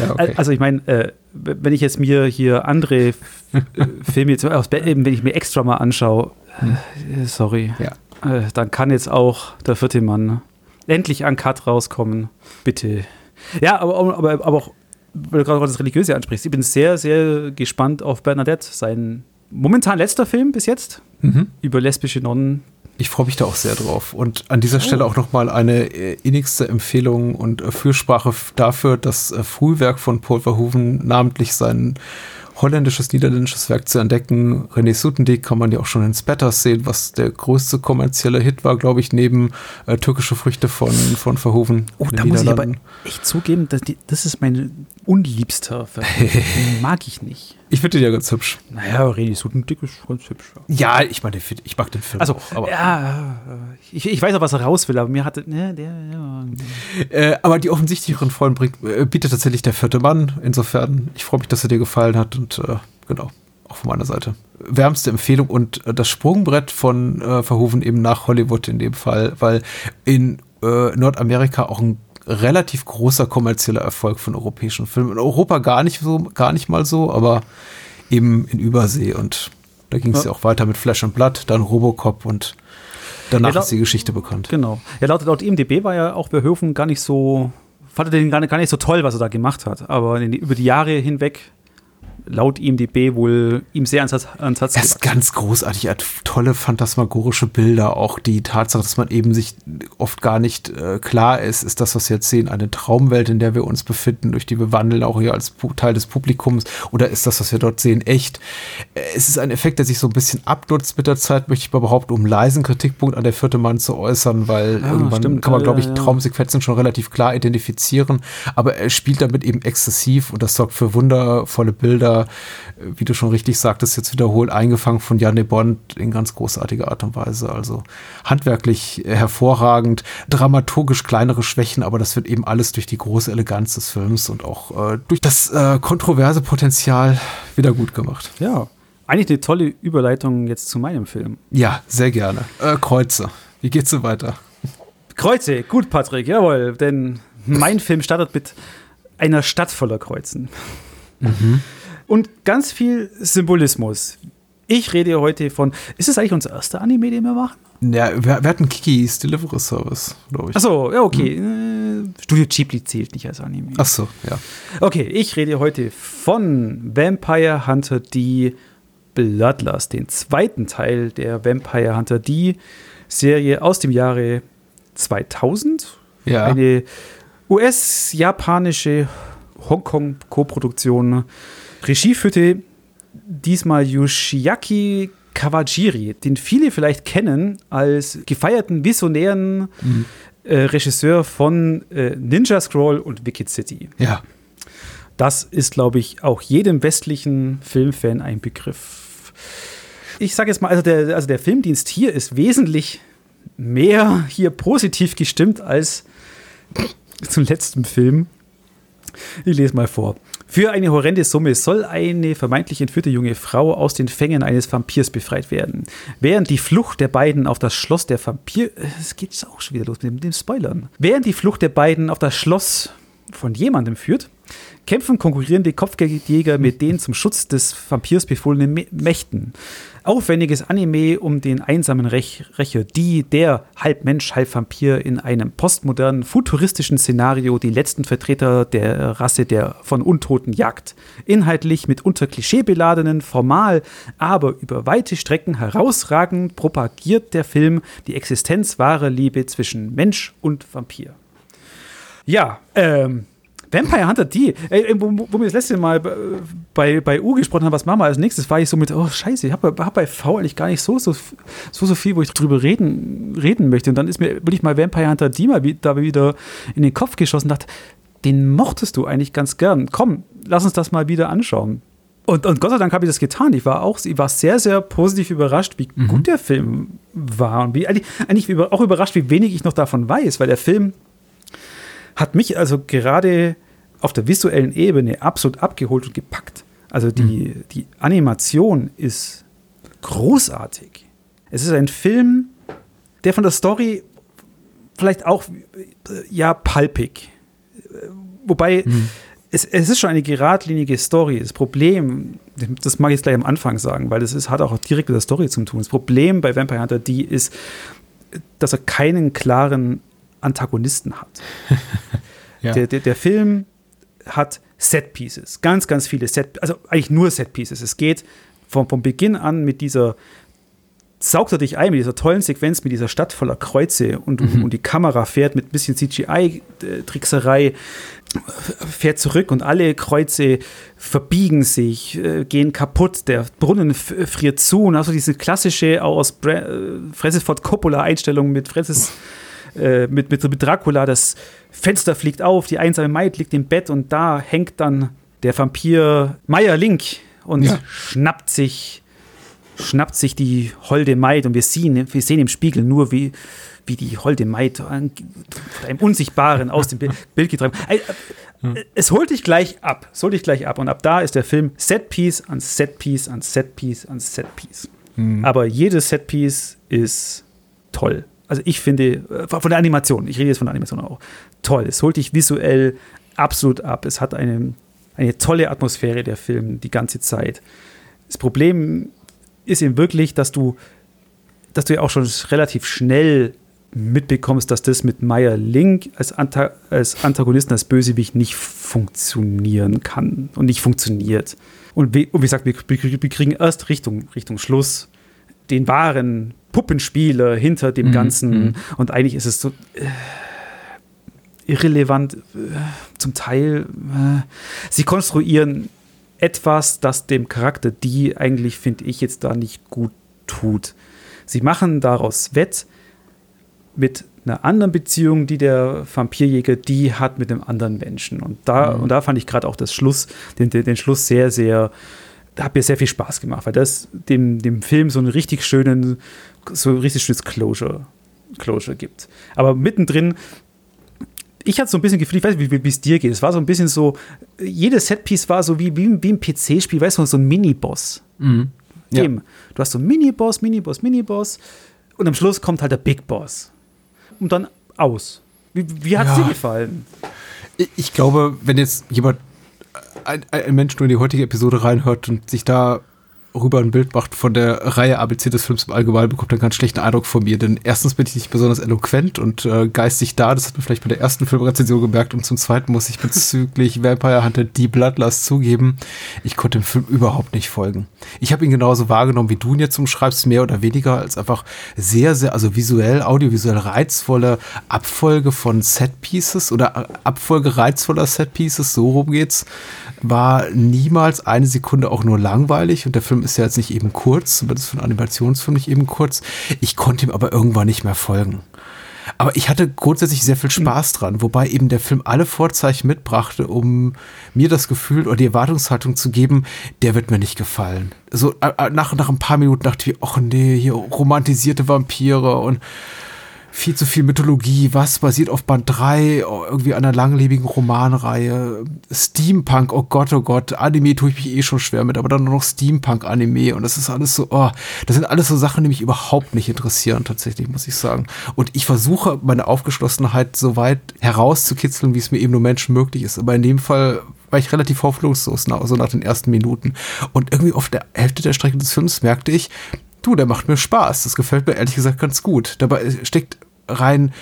Ja, okay. Also ich meine, äh, wenn ich jetzt mir hier andere äh, Filme jetzt aus eben, wenn ich mir extra mal anschaue, äh, sorry, Ja. äh, dann kann jetzt auch der vierte Mann endlich an Cut rauskommen. Bitte. Ja, aber, aber, aber auch, weil du gerade das Religiöse ansprichst, ich bin sehr, sehr gespannt auf Bernadette, sein momentan letzter Film bis jetzt Mhm. über lesbische Nonnen. Ich freue mich da auch sehr drauf. Und an dieser Stelle auch nochmal eine äh, innigste Empfehlung und äh, Fürsprache dafür, das äh, Frühwerk von Paul Verhoeven, namentlich sein holländisches, niederländisches Werk zu entdecken. René Soetendijk kann man ja auch schon in Spatters sehen, was der größte kommerzielle Hit war, glaube ich, neben äh, Türkische Früchte von, von Verhoeven. Oh, da muss ich aber echt zugeben, dass die, das ist mein unliebster Film. Mag ich nicht. Ich finde den ja ganz hübsch. Naja, René Sudendick ist ganz hübsch. Ja, ich meine, ich mag den Film Also, auch. Aber, ja, ich, ich weiß auch, was er raus will, aber mir hatte, ne, der, ja. äh, aber die offensichtlicheren Folgen bringt, äh, bietet tatsächlich der vierte Mann. Insofern, ich freue mich, dass er dir gefallen hat und äh, genau, auch von meiner Seite. Wärmste Empfehlung und äh, das Sprungbrett von äh, Verhoeven eben nach Hollywood in dem Fall, weil in äh, Nordamerika auch ein relativ großer kommerzieller Erfolg von europäischen Filmen. In Europa gar nicht so, gar nicht mal so, aber eben in Übersee und da ging es ja. Ja. auch weiter mit Flash and Blood, dann Robocop und danach Ja, ist die Geschichte bekannt. Genau. Ja, laut, laut IMDB war ja auch Verhoeven gar nicht so, fand er den gar nicht, gar nicht so toll, was er da gemacht hat. Aber in, über die Jahre hinweg, laut IMDB, wohl ihm sehr ans, Herz- ans Herz Er ist ganz großartig, er hat tolle phantasmagorische Bilder. Auch die Tatsache, dass man eben sich oft gar nicht äh, klar ist, ist das, was wir jetzt sehen, eine Traumwelt, in der wir uns befinden, durch die wir wandeln, auch hier als Teil des Publikums, oder ist das, was wir dort sehen, echt? Äh, Es ist ein Effekt, der sich so ein bisschen abnutzt mit der Zeit, möchte ich mal behaupten, um leisen Kritikpunkt an der vierte Mann zu äußern, weil Ja, irgendwann stimmt, kann man, glaube ich, ja, ja. Traumsequenzen schon relativ klar identifizieren, aber er spielt damit eben exzessiv und das sorgt für wundervolle Bilder, äh, wie du schon richtig sagtest, jetzt wiederholt eingefangen von Janne Bond in ganz großartiger Art und Weise. Also handwerklich äh, hervorragend, dramaturgisch kleinere Schwächen, aber das wird eben alles durch die große Eleganz des Films und auch äh, durch das äh, kontroverse Potenzial wieder gut gemacht. Ja. Eigentlich eine tolle Überleitung jetzt zu meinem Film. Ja, sehr gerne. Äh, Kreuze. Wie geht's so weiter? Kreuze, gut, Patrick, jawohl. Denn mein Film startet mit einer Stadt voller Kreuzen. Und ganz viel Symbolismus. Ich rede heute von. Ist es eigentlich unser erster Anime, den wir machen? Ja, wir, wir hatten Kikis Delivery Service, glaube ich. Achso, ja, okay. Äh, Studio Ghibli zählt nicht als Anime. Ach so, ja. Okay, ich rede heute von Vampire Hunter D Bloodlust, den zweiten Teil der Vampire Hunter D Serie aus dem Jahre 2000. Ja. Eine US-japanische Hongkong-Koproduktion. Regie führte diesmal Yoshiaki Kawajiri, den viele vielleicht kennen als gefeierten visionären äh, Regisseur von äh, Ninja Scroll und Wicked City. Ja. Das ist, glaube ich, auch jedem westlichen Filmfan ein Begriff. Ich sage jetzt mal, also der, also der Filmdienst hier ist wesentlich mehr hier positiv gestimmt als zum letzten Film. Ich lese mal vor. Für eine horrende Summe soll eine vermeintlich entführte junge Frau aus den Fängen eines Vampirs befreit werden. Während die Flucht der beiden auf das Schloss der Vampir... Es geht auch schon wieder los mit dem, Spoilern. Während die Flucht der beiden auf das Schloss von jemandem führt, kämpfen konkurrierende Kopfgeldjäger mit den zum Schutz des Vampirs befohlenen Mä- Mächten. Aufwendiges Anime um den einsamen Rech Rächer, die, der halb Mensch, halb Vampir in einem postmodernen, futuristischen Szenario die letzten Vertreter der Rasse der von Untoten jagt. Inhaltlich mitunter klischeebeladenen, formal, aber über weite Strecken herausragend propagiert der Film die Existenz wahrer Liebe zwischen Mensch und Vampir. Ja, ähm, Vampire Hunter D, ey, wo, wo wir das letzte Mal äh, bei, bei U gesprochen haben, was machen wir als nächstes, war ich so mit, oh scheiße, ich habe hab bei V eigentlich gar nicht so, so, so, so viel, wo ich drüber reden, reden möchte. Und dann ist mir wirklich mal Vampire Hunter D mal wie- da wieder in den Kopf geschossen und dachte, den mochtest du eigentlich ganz gern. Komm, lass uns das mal wieder anschauen. Und, und Gott sei Dank habe ich das getan. Ich war auch ich war sehr, sehr positiv überrascht, wie gut der Film war. Und wie, eigentlich, eigentlich auch überrascht, wie wenig ich noch davon weiß, weil der Film hat mich also gerade auf der visuellen Ebene absolut abgeholt und gepackt. Also die, die Animation ist großartig. Es ist ein Film, der von der Story vielleicht auch, ja, palpig wobei hm. es, es ist schon eine geradlinige Story. Das Problem, das mag ich jetzt gleich am Anfang sagen, weil das ist, hat auch direkt mit der Story zu tun. Das Problem bei Vampire Hunter D ist, dass er keinen klaren Antagonisten hat. ja. der, der, der Film hat Set Pieces, ganz, ganz viele Set, also eigentlich nur Set Pieces. Es geht vom, vom Beginn an mit dieser saugt er dich ein mit dieser tollen Sequenz, mit dieser Stadt voller Kreuze und, mhm. und die Kamera fährt mit ein bisschen CGI-Trickserei, fährt zurück und alle Kreuze verbiegen sich, äh, gehen kaputt, der Brunnen friert zu und also diese klassische aus Bra äh, Francis Ford Coppola-Einstellung mit Francis äh, mit, mit, mit Dracula, das Fenster fliegt auf, die einsame Maid liegt im Bett und da hängt dann der Vampir Meier Link und ja. schnappt sich schnappt sich die holde Maid und wir sehen, wir sehen im Spiegel nur, wie, wie die holde Maid von einem Unsichtbaren aus dem Bild getragen Es holt dich gleich ab. Es holt dich gleich ab. Und ab da ist der Film Setpiece an Setpiece an Setpiece an Setpiece. Mhm. Aber jedes Setpiece ist toll. Also ich finde, äh, von der Animation, ich rede jetzt von der Animation auch, toll. Es holt dich visuell absolut ab. Es hat eine, eine tolle Atmosphäre, der Film, die ganze Zeit. Das Problem ist eben wirklich, dass du, dass du ja auch schon relativ schnell mitbekommst, dass das mit Meyer Link als, Anta als Antagonisten, als Bösewicht nicht funktionieren kann und nicht funktioniert. Und wie, und wie gesagt, wir, wir, kriegen erst Richtung, Richtung Schluss den wahren Puppenspieler hinter dem mhm, Ganzen. Mhm. Und eigentlich ist es so äh, irrelevant, äh, zum Teil. Äh, sie konstruieren etwas, das dem Charakter die eigentlich, finde ich, jetzt da nicht gut tut. Sie machen daraus Wett mit einer anderen Beziehung, die der Vampirjäger die hat mit einem anderen Menschen. Und da, mhm. und da fand ich gerade auch das Schluss, den, den, den Schluss sehr, sehr, da hat mir sehr viel Spaß gemacht, weil das dem, dem Film so einen richtig schönen, so richtig schönes Closure, Closure gibt. Aber mittendrin ich hatte so ein bisschen Gefühl, ich weiß nicht, wie es dir geht. Es war so ein bisschen so, jedes Setpiece war so wie, wie, wie ein PC-Spiel, weißt du, so ein Mini-Boss. Mhm. Ja. Du hast so einen Mini-Boss, Mini-Boss, Mini-Boss und am Schluss kommt halt der Big Boss. Und dann aus. Wie, wie hat es ja. dir gefallen? Ich glaube, wenn jetzt jemand, ein, ein Mensch nur in die heutige Episode reinhört und sich da rüber ein Bild macht von der Reihe ABC des Films im Allgemeinen, bekommt einen ganz schlechten Eindruck von mir. Denn erstens bin ich nicht besonders eloquent und äh, geistig da. Das hat man vielleicht bei der ersten Filmrezension gemerkt. Und zum Zweiten muss ich bezüglich Vampire Hunter die Bloodlust zugeben, ich konnte dem Film überhaupt nicht folgen. Ich habe ihn genauso wahrgenommen, wie du ihn jetzt umschreibst, mehr oder weniger als einfach sehr, sehr, also visuell, audiovisuell reizvolle Abfolge von Setpieces oder Abfolge reizvoller Setpieces, so rum geht's, war niemals eine Sekunde auch nur langweilig und der Film ist ja jetzt nicht eben kurz, ist für einen Animationsfilm nicht eben kurz. Ich konnte ihm aber irgendwann nicht mehr folgen. Aber ich hatte grundsätzlich sehr viel Spaß dran, wobei eben der Film alle Vorzeichen mitbrachte, um mir das Gefühl oder die Erwartungshaltung zu geben, der wird mir nicht gefallen. So äh, äh, nach, nach ein paar Minuten dachte ich, ach nee, hier romantisierte Vampire und viel zu viel Mythologie, was basiert auf Band 3, irgendwie einer langlebigen Romanreihe, Steampunk, oh Gott, oh Gott, Anime tue ich mich eh schon schwer mit, aber dann nur noch Steampunk-Anime und das ist alles so, oh, das sind alles so Sachen, die mich überhaupt nicht interessieren, tatsächlich, muss ich sagen. Und ich versuche, meine Aufgeschlossenheit so weit herauszukitzeln, wie es mir eben nur Menschen möglich ist, aber in dem Fall war ich relativ hoffnungslos, nach, so nach den ersten Minuten. Und irgendwie auf der Hälfte der Strecke des Films merkte ich, du, der macht mir Spaß. Das gefällt mir ehrlich gesagt ganz gut. Dabei steckt rein,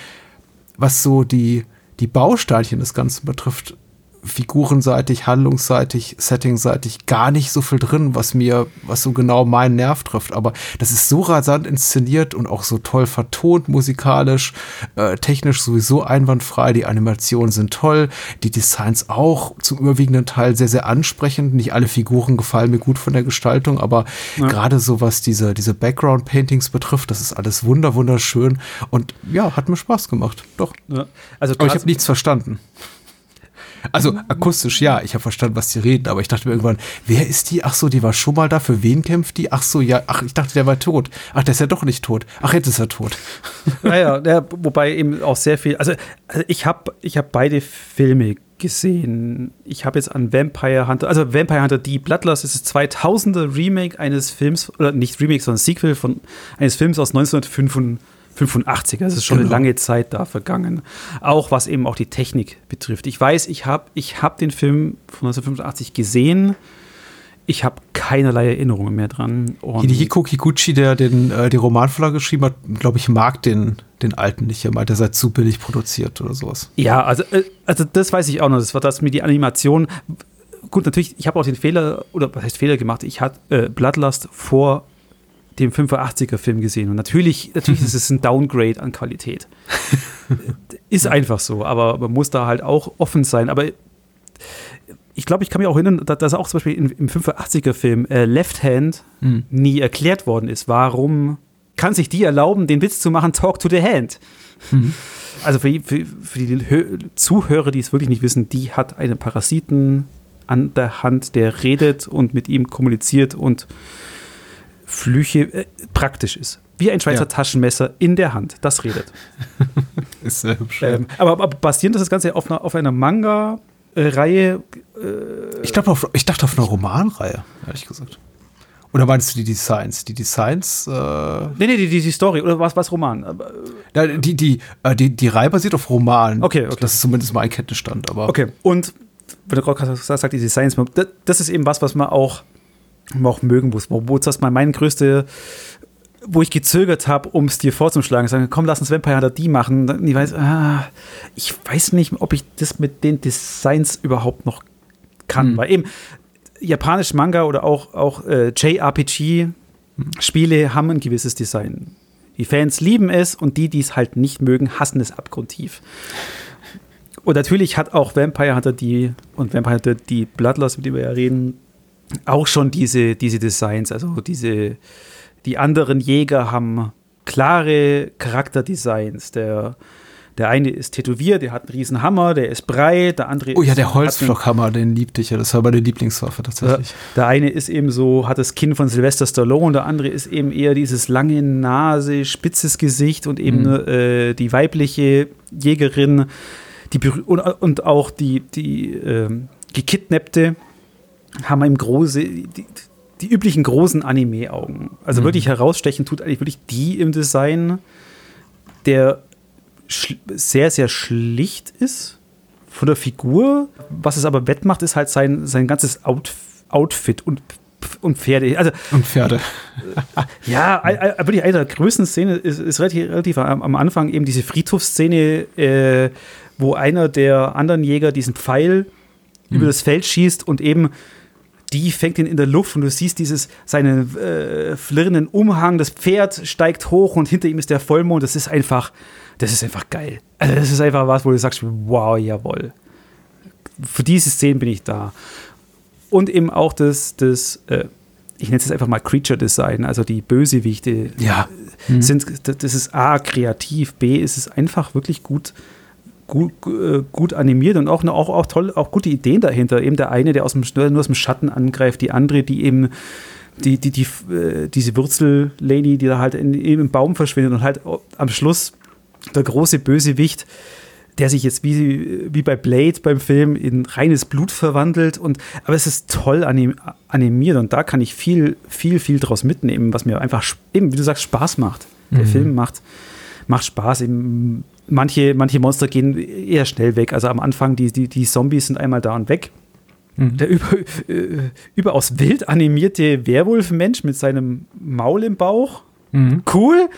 was so die, die Bausteinchen des Ganzen betrifft, figurenseitig, handlungsseitig, settingseitig gar nicht so viel drin, was mir, was so genau meinen Nerv trifft. Aber das ist so rasant inszeniert und auch so toll vertont, musikalisch, äh, technisch sowieso einwandfrei. Die Animationen sind toll, die Designs auch zum überwiegenden Teil sehr, sehr ansprechend. Nicht alle Figuren gefallen mir gut von der Gestaltung, aber ja. gerade so was diese, diese Background-Paintings betrifft, das ist alles wunder, wunderschön und ja, hat mir Spaß gemacht. Doch. Ja. Also, aber ich habe nichts verstanden. Also akustisch ja, ich habe verstanden, was die reden, aber ich dachte mir irgendwann, wer ist die? Ach so, die war schon mal da, für wen kämpft die? Ach so, ja, ach, ich dachte, der war tot. Ach, der ist ja doch nicht tot. Ach, jetzt ist er tot. Naja, ja, wobei eben auch sehr viel, also, also ich habe ich hab beide Filme gesehen. Ich habe jetzt an Vampire Hunter, also Vampire Hunter die Bloodlust ist das 2000er Remake eines Films, oder nicht Remake, sondern Sequel von eines Films aus 1955. 85. Also es ist schon genau. eine lange Zeit da vergangen. Auch was eben auch die Technik betrifft. Ich weiß, ich habe ich hab den Film von 1985 gesehen. Ich habe keinerlei Erinnerungen mehr dran. Und Hidehiko Kikuchi, der den, äh, die Romanvorlage geschrieben hat, glaube ich, mag den, den alten nicht. Er meint, er sei zu billig produziert oder sowas. Ja, also, äh, also das weiß ich auch noch. Das war das mit die Animation. Gut, natürlich, ich habe auch den Fehler, oder was heißt Fehler gemacht? Ich hatte äh, Bloodlust vor dem 85er-Film gesehen. Und natürlich, natürlich ist es ein Downgrade an Qualität. ist einfach so, aber man muss da halt auch offen sein. Aber ich glaube, ich kann mich auch erinnern, dass auch zum Beispiel im 85er-Film äh, Left Hand mhm. nie erklärt worden ist. Warum kann sich die erlauben, den Witz zu machen, Talk to the Hand? Mhm. Also für, für, für die Zuhörer, die es wirklich nicht wissen, die hat einen Parasiten an der Hand, der redet und mit ihm kommuniziert und Flüche äh, praktisch ist. Wie ein Schweizer ja. Taschenmesser in der Hand. Das redet. ist sehr hübsch. Ähm, aber, aber basierend ist das Ganze auf einer, auf einer Manga-Reihe. Äh, ich, auf, ich dachte auf einer Romanreihe, ehrlich gesagt. Oder meinst du die Designs? Die Designs. Äh nee, nee, die, die, Story. Oder was, was Roman? Ja, die, die, äh, die, die Reihe basiert auf Roman. Okay, okay. Das ist zumindest mein Kenntnisstand. Aber okay, und wenn du gerade sagst, die Designs, das, das ist eben was, was man auch auch mögen muss. Wo, wo das mal mein größte, wo ich gezögert habe, um es dir vorzuschlagen, sagen, komm, lass uns Vampire Hunter die machen. Ich weiß, ah, ich weiß nicht, ob ich das mit den Designs überhaupt noch kann, mhm. weil eben japanisch Manga oder auch, auch äh, JRPG-Spiele haben ein gewisses Design. Die Fans lieben es und die, die es halt nicht mögen, hassen es abgrundtief. Und natürlich hat auch Vampire Hunter die und Vampire Hunter die Bloodlust, mit dem wir ja reden, auch schon diese, diese Designs, also diese, die anderen Jäger haben klare Charakterdesigns. Der, der eine ist tätowiert, der hat einen riesen Hammer, der ist breit, der andere Oh ja, der Holzflockhammer, den liebte ich ja, das war meine Lieblingswaffe tatsächlich. Der eine ist eben so, hat das Kinn von Sylvester Stallone, der andere ist eben eher dieses lange Nase, spitzes Gesicht und eben mhm. äh, die weibliche Jägerin, die und, und auch die, die äh, gekidnappte haben eben große, die, die üblichen großen Anime-Augen. Also mhm. wirklich herausstechen tut eigentlich wirklich die im Design, der sehr, sehr schlicht ist von der Figur. Was es aber wettmacht, ist halt sein, sein ganzes Out Outfit und und Pferde. Also, und Pferde. ja, wirklich eine der größten Szenen ist, ist relativ, relativ am, Anfang eben diese Friedhofsszene, äh, wo einer der anderen Jäger diesen Pfeil mhm. über das Feld schießt und eben die fängt ihn in der Luft und du siehst dieses, seinen äh, flirrenden Umhang, das Pferd steigt hoch und hinter ihm ist der Vollmond. Das ist einfach, das ist einfach geil. Also das ist einfach was, wo du sagst, wow, jawohl. Für diese Szene bin ich da. Und eben auch das, das äh, ich nenne es einfach mal Creature Design, also die Bösewichte ja. Mhm. sind, das ist A, kreativ, B, ist es einfach wirklich gut gut, äh, gut animiert und auch, auch, auch toll, auch gute Ideen dahinter. Eben der eine, der aus dem, nur aus dem Schatten angreift, die andere, die eben die, die, die, äh, diese Wurzel-Lady, die da halt in, im Baum verschwindet und halt am Schluss der große Bösewicht, der sich jetzt wie, wie bei Blade beim Film in reines Blut verwandelt. Und, aber es ist toll anim, animiert und da kann ich viel, viel, viel draus mitnehmen, was mir einfach, eben, wie du sagst, Spaß macht. Der mhm. Film macht, macht Spaß. Eben manche, manche Monster gehen eher schnell weg. Also am Anfang, die, die, die Zombies sind einmal da und weg. Mhm. Der über, äh, überaus wild animierte Werwolf-Mensch mit seinem Maul im Bauch. Mhm. Cool.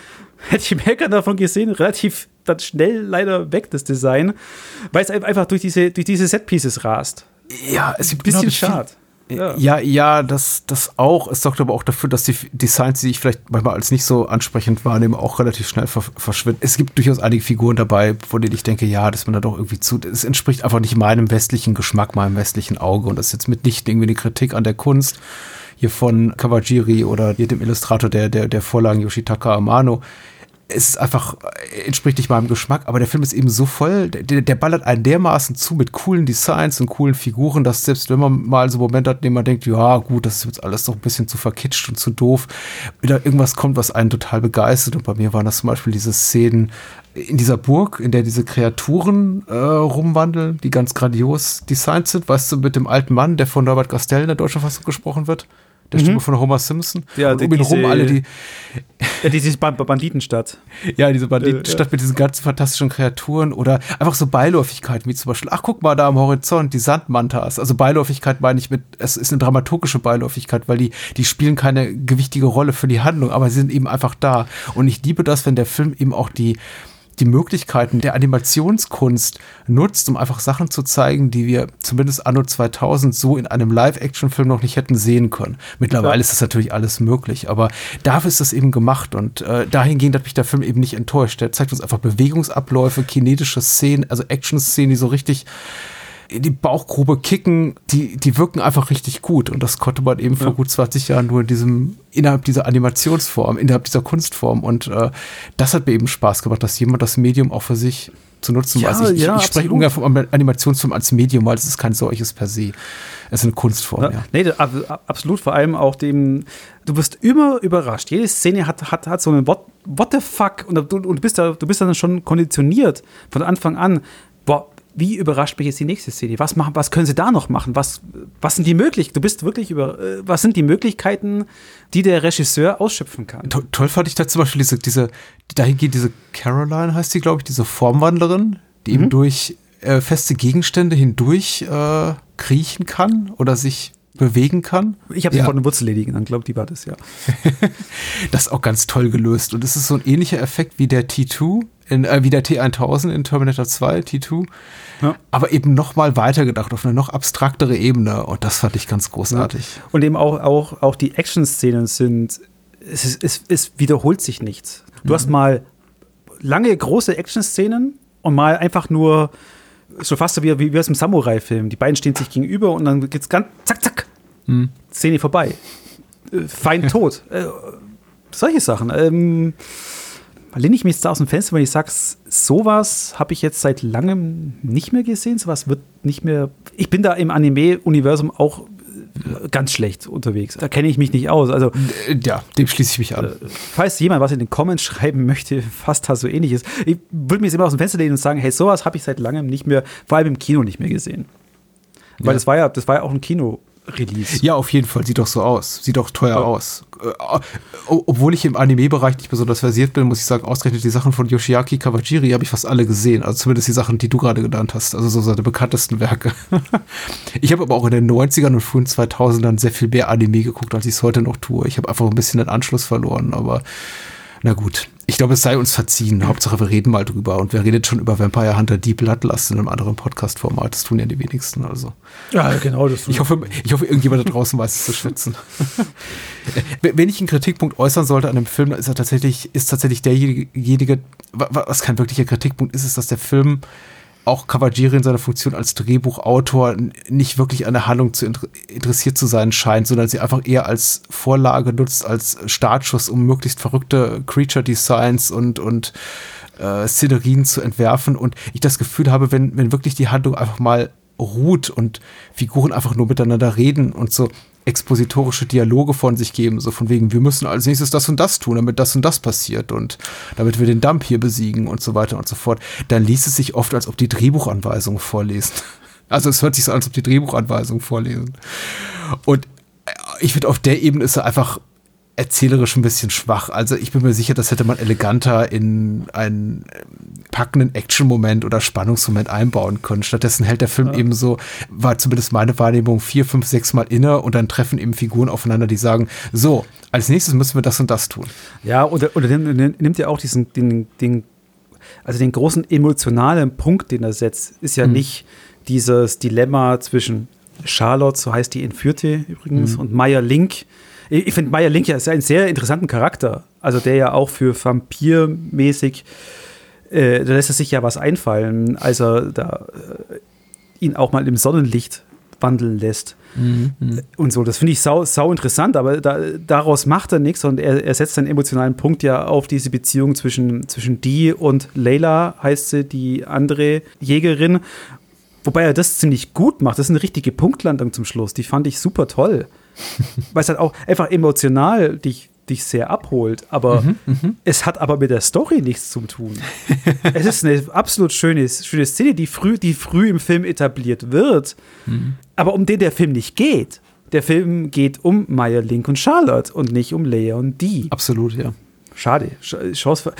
Hätte ich mehr davon gesehen, relativ dann schnell leider weg, das Design, weil es einfach durch diese, durch diese Set-Pieces rast. Ja, es ist ein bisschen schade. Ja, ja, das, das auch. Es sorgt aber auch dafür, dass die Designs, die ich vielleicht manchmal als nicht so ansprechend wahrnehme, auch relativ schnell verschwinden. Es gibt durchaus einige Figuren dabei, von denen ich denke, ja, das man da doch irgendwie zu. Es entspricht einfach nicht meinem westlichen Geschmack, meinem westlichen Auge. Und das ist jetzt mitnichten irgendwie eine Kritik an der Kunst hier von Kawajiri oder hier dem Illustrator der, der, der Vorlagen Yoshitaka Amano es ist einfach, äh, entspricht nicht meinem Geschmack, aber der Film ist eben so voll, der, der ballert einen dermaßen zu mit coolen Designs und coolen Figuren, dass selbst wenn man mal so einen Moment hat, in dem man denkt, ja gut, das ist jetzt alles doch ein bisschen zu verkitscht und zu doof, wieder irgendwas kommt, was einen total begeistert. Und bei mir waren das zum Beispiel diese Szenen in dieser Burg, in der diese Kreaturen äh, rumwandeln, die ganz grandios designt sind, weißt du, mit dem alten Mann, der von Norbert Gastel in der deutschen Fassung gesprochen wird, der Stimme von Homer Simpson. Ja, und um ihn rum alle die. Ja, diese Banditenstadt. Ja, diese Banditenstadt mit diesen ganzen fantastischen Kreaturen oder einfach so Beiläufigkeiten, wie zum Beispiel, ach, guck mal da am Horizont, die Sandmantas. Also Beiläufigkeit meine ich mit, es ist eine dramaturgische Beiläufigkeit, weil die, die spielen keine gewichtige Rolle für die Handlung, aber sie sind eben einfach da. Und ich liebe das, wenn der Film eben auch die, die Möglichkeiten der Animationskunst nutzt, um einfach Sachen zu zeigen, die wir zumindest anno 2000 so in einem Live-Action-Film noch nicht hätten sehen können. Mittlerweile ja. ist das natürlich alles möglich, aber dafür ist das eben gemacht und äh, dahingehend hat mich der Film eben nicht enttäuscht. Der zeigt uns einfach Bewegungsabläufe, kinetische Szenen, also Action-Szenen, die so richtig in die Bauchgrube kicken, die, die wirken einfach richtig gut. Und das konnte man eben ja. vor gut 20 Jahren nur in diesem, innerhalb dieser Animationsform, innerhalb dieser Kunstform. Und äh, das hat mir eben Spaß gemacht, dass jemand das Medium auch für sich zu nutzen ja, weiß. Ich, ja, ich, ich spreche ungern vom Animationsfilm als Medium, weil es ist kein solches per se. Es ist eine Kunstform, ja. ja. Nee, absolut. Vor allem auch dem, du wirst immer überrascht. Jede Szene hat, hat, hat so einen What, what the fuck? Und du, und bist da, du bist dann schon konditioniert von Anfang an. Boah, wie überrascht mich jetzt die nächste Szene? Was, machen, was können sie da noch machen? Was, was sind die Möglichkeiten? Du bist wirklich über, äh, was sind die Möglichkeiten, die der Regisseur ausschöpfen kann? To toll fand ich da zum Beispiel diese, diese, dahin geht diese Caroline, heißt sie, glaube ich, diese Formwandlerin, die mhm. eben durch äh, feste Gegenstände hindurch äh, kriechen kann oder sich bewegen kann. Ich habe ja. sofort eine Wurzel genannt, glaube die war das, ja. das ist auch ganz toll gelöst. Und es ist so ein ähnlicher Effekt wie der T2, in, äh, wie der T1000 in Terminator 2, T2. Ja. Aber eben noch mal weitergedacht auf eine noch abstraktere Ebene. Und das fand ich ganz großartig. Ja. Und eben auch, auch, auch die Action-Szenen sind, es, ist, es, es wiederholt sich nichts. Du mhm. hast mal lange, große Action-Szenen und mal einfach nur so fast so wie, wie, wie aus einem Samurai-Film. Die beiden stehen sich gegenüber und dann geht's ganz zack, zack. Mhm. Szene vorbei. Äh, fein tot. äh, solche Sachen. Ähm, lehne ich mich jetzt da aus dem Fenster, wenn ich sage, sowas habe ich jetzt seit langem nicht mehr gesehen. Sowas wird nicht mehr. Ich bin da im Anime-Universum auch äh, ganz schlecht unterwegs. Da kenne ich mich nicht aus. Also, äh, ja, dem schließe ich mich an. Äh, falls jemand was in den Comments schreiben möchte, fast so ähnlich ist, ich würde mir jetzt immer aus dem Fenster lehnen und sagen, hey, sowas habe ich seit langem nicht mehr, vor allem im Kino nicht mehr gesehen. Weil ja. das war ja, das war ja auch ein Kino. Release. Ja, auf jeden Fall. Sieht doch so aus. Sieht doch teuer ja. aus. Äh, obwohl ich im Anime-Bereich nicht besonders versiert bin, muss ich sagen, ausgerechnet die Sachen von Yoshiaki Kawajiri habe ich fast alle gesehen. Also zumindest die Sachen, die du gerade genannt hast. Also so seine bekanntesten Werke. ich habe aber auch in den 90ern und frühen 2000ern sehr viel mehr Anime geguckt, als ich es heute noch tue. Ich habe einfach ein bisschen den Anschluss verloren, aber na gut. Ich glaube, es sei uns verziehen. Hauptsache, wir reden mal drüber. Und wer redet schon über Vampire Hunter Deep Bloodlust in einem anderen Podcast-Format? Das tun ja die wenigsten. Also. Ja, genau. Das ich, hoffe, ich hoffe, irgendjemand da draußen weiß es zu schätzen. Wenn ich einen Kritikpunkt äußern sollte an dem Film, ist er tatsächlich, ist tatsächlich derjenige, was kein wirklicher Kritikpunkt ist, ist, dass der Film auch Kawajiri in seiner Funktion als Drehbuchautor nicht wirklich an der Handlung zu inter interessiert zu sein scheint, sondern sie einfach eher als Vorlage nutzt, als Startschuss, um möglichst verrückte Creature Designs und, und äh, Szenerien zu entwerfen. Und ich das Gefühl habe, wenn, wenn wirklich die Handlung einfach mal ruht und Figuren einfach nur miteinander reden und so, expositorische Dialoge von sich geben, so von wegen, wir müssen als nächstes das und das tun, damit das und das passiert und damit wir den Dump hier besiegen und so weiter und so fort, dann liest es sich oft, als ob die Drehbuchanweisungen vorlesen. Also es hört sich so an, als ob die Drehbuchanweisungen vorlesen. Und äh, ich finde, auf der Ebene ist er einfach erzählerisch ein bisschen schwach. Also ich bin mir sicher, das hätte man eleganter in einen packenden Action-Moment oder Spannungsmoment einbauen können. Stattdessen hält der Film ja. eben so, war zumindest meine Wahrnehmung, vier, fünf, sechs Mal inne und dann treffen eben Figuren aufeinander, die sagen, so, als nächstes müssen wir das und das tun. Ja, oder, oder nimmt ja auch diesen, den, den, also den großen emotionalen Punkt, den er setzt, ist ja mhm. nicht dieses Dilemma zwischen Charlotte, so heißt die Entführte übrigens, mhm. und Maya Link, ich finde Meyer Link ja ist einen sehr interessanten Charakter. Also der ja auch für Vampir-mäßig, äh, da lässt er sich ja was einfallen, als er da äh, ihn auch mal im Sonnenlicht wandeln lässt. Mhm, mh. Und so, das finde ich sau, sau interessant, aber da, daraus macht er nichts und er, er setzt seinen emotionalen Punkt ja auf diese Beziehung zwischen, zwischen die und Layla, heißt sie, die andere Jägerin. Wobei er das ziemlich gut macht. Das ist eine richtige Punktlandung zum Schluss. Die fand ich super toll. Weil es halt auch einfach emotional dich, dich sehr abholt. Aber mhm, mhm, es hat aber mit der Story nichts zu tun. es ist eine absolut schöne, schöne Szene, die früh, die früh im Film etabliert wird, mhm. aber um den der Film nicht geht. der Film geht um Maya Link und Charlotte und nicht um Leia und Dee. Absolut, ja. Schade. Chance, ver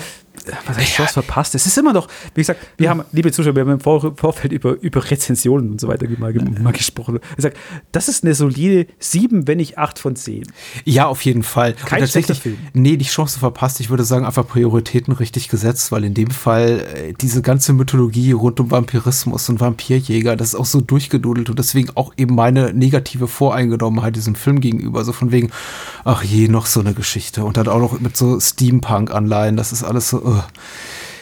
was heißt Chance verpasst? Es ist immer noch, wie gesagt, wir haben, liebe Zuschauer, wir haben im Vor Vorfeld über, über Rezensionen und so weiter mal, mal gesprochen. Ich sag, das ist eine solide 7, wenn nicht 8 von 10. Ja, auf jeden Fall. Kein und tatsächlich, Film. nee, die Chance verpasst. Ich würde sagen, einfach Prioritäten richtig gesetzt, weil in dem Fall äh, diese ganze Mythologie rund um Vampirismus und Vampirjäger, das ist auch so durchgedudelt und deswegen auch eben meine negative Voreingenommenheit diesem Film gegenüber. So von wegen, ach je, noch so eine Geschichte. Und dann auch noch mit so Steampunk-Anleihen. Das ist alles so, uh.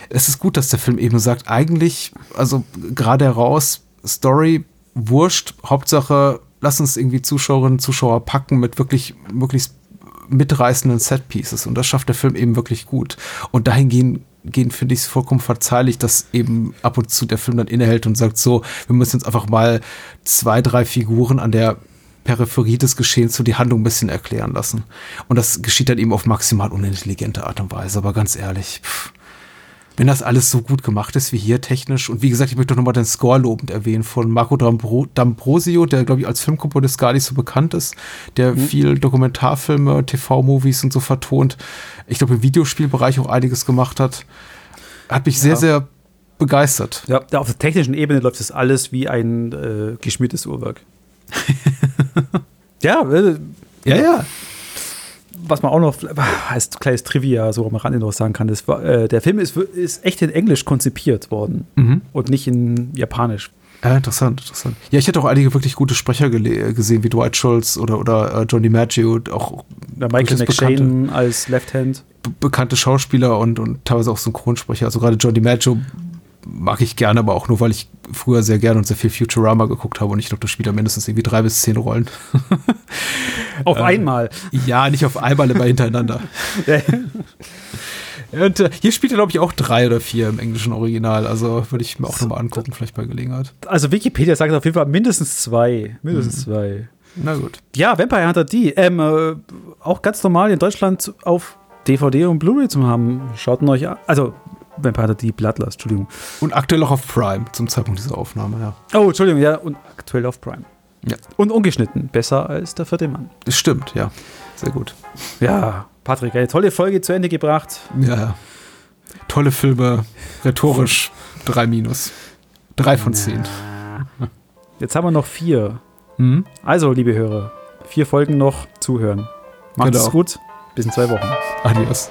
Es ist gut, dass der Film eben sagt, eigentlich, also gerade heraus, Story, wurscht, Hauptsache, lass uns irgendwie Zuschauerinnen und Zuschauer packen mit wirklich, möglichst mitreißenden Setpieces. Und das schafft der Film eben wirklich gut. Und dahingehend gehen finde ich es vollkommen verzeihlich, dass eben ab und zu der Film dann innehält und sagt so, wir müssen jetzt einfach mal zwei, drei Figuren an der Peripherie des Geschehens so die Handlung ein bisschen erklären lassen. Und das geschieht dann eben auf maximal unintelligente Art und Weise. Aber ganz ehrlich, pff, wenn das alles so gut gemacht ist wie hier technisch. Und wie gesagt, ich möchte doch nochmal den Score lobend erwähnen von Marco D'Ambro D'Ambrosio, der, glaube ich, als Filmkomponist gar nicht so bekannt ist, der mhm. viel Dokumentarfilme, TV-Movies und so vertont. Ich glaube, im Videospielbereich auch einiges gemacht hat. Hat mich ja. sehr, sehr begeistert. Ja, auf der technischen Ebene läuft das alles wie ein äh, geschmiertes Uhrwerk. ja, äh, ja, ja was man auch noch als kleines Trivia so am Rande noch sagen kann, ist, äh, der Film ist, ist echt in Englisch konzipiert worden mhm. und nicht in Japanisch. Ja, interessant, interessant. Ja, ich hätte auch einige wirklich gute Sprecher gesehen, wie Dwight Schultz oder, oder äh, Johnny Maggio, auch der Michael McShane als Left Hand. Bekannte Schauspieler und, und teilweise auch Synchronsprecher. Also gerade Johnny Maggio mag ich gerne, aber auch nur, weil ich früher sehr gerne und sehr viel Futurama geguckt habe und ich glaube, das spielt da mindestens irgendwie drei bis zehn Rollen. auf ähm, einmal? Ja, nicht auf einmal, immer hintereinander. und äh, hier spielt er, glaube ich, auch drei oder vier im englischen Original. Also würde ich mir auch nochmal angucken, vielleicht bei Gelegenheit. Also Wikipedia sagt auf jeden Fall mindestens zwei. Mindestens mhm. zwei. Na gut. Ja, Vampire Hunter D. Ähm, äh, auch ganz normal in Deutschland auf DVD und Blu-ray zu haben. Schaut ihn euch an. Also Vampire die Bloodlust, Entschuldigung. Und aktuell auch auf Prime zum Zeitpunkt dieser Aufnahme, ja. Oh, Entschuldigung, ja, und aktuell auf Prime. Ja. Und ungeschnitten, besser als der vierte Mann. Das stimmt, ja. Sehr gut. Ja, Patrick, eine tolle Folge zu Ende gebracht. Ja. Tolle Filme, rhetorisch 3 minus. 3 von 10. Jetzt haben wir noch vier. Mhm. Also, liebe Hörer, vier Folgen noch zuhören. Macht es genau. gut. Bis in zwei Wochen. Adios.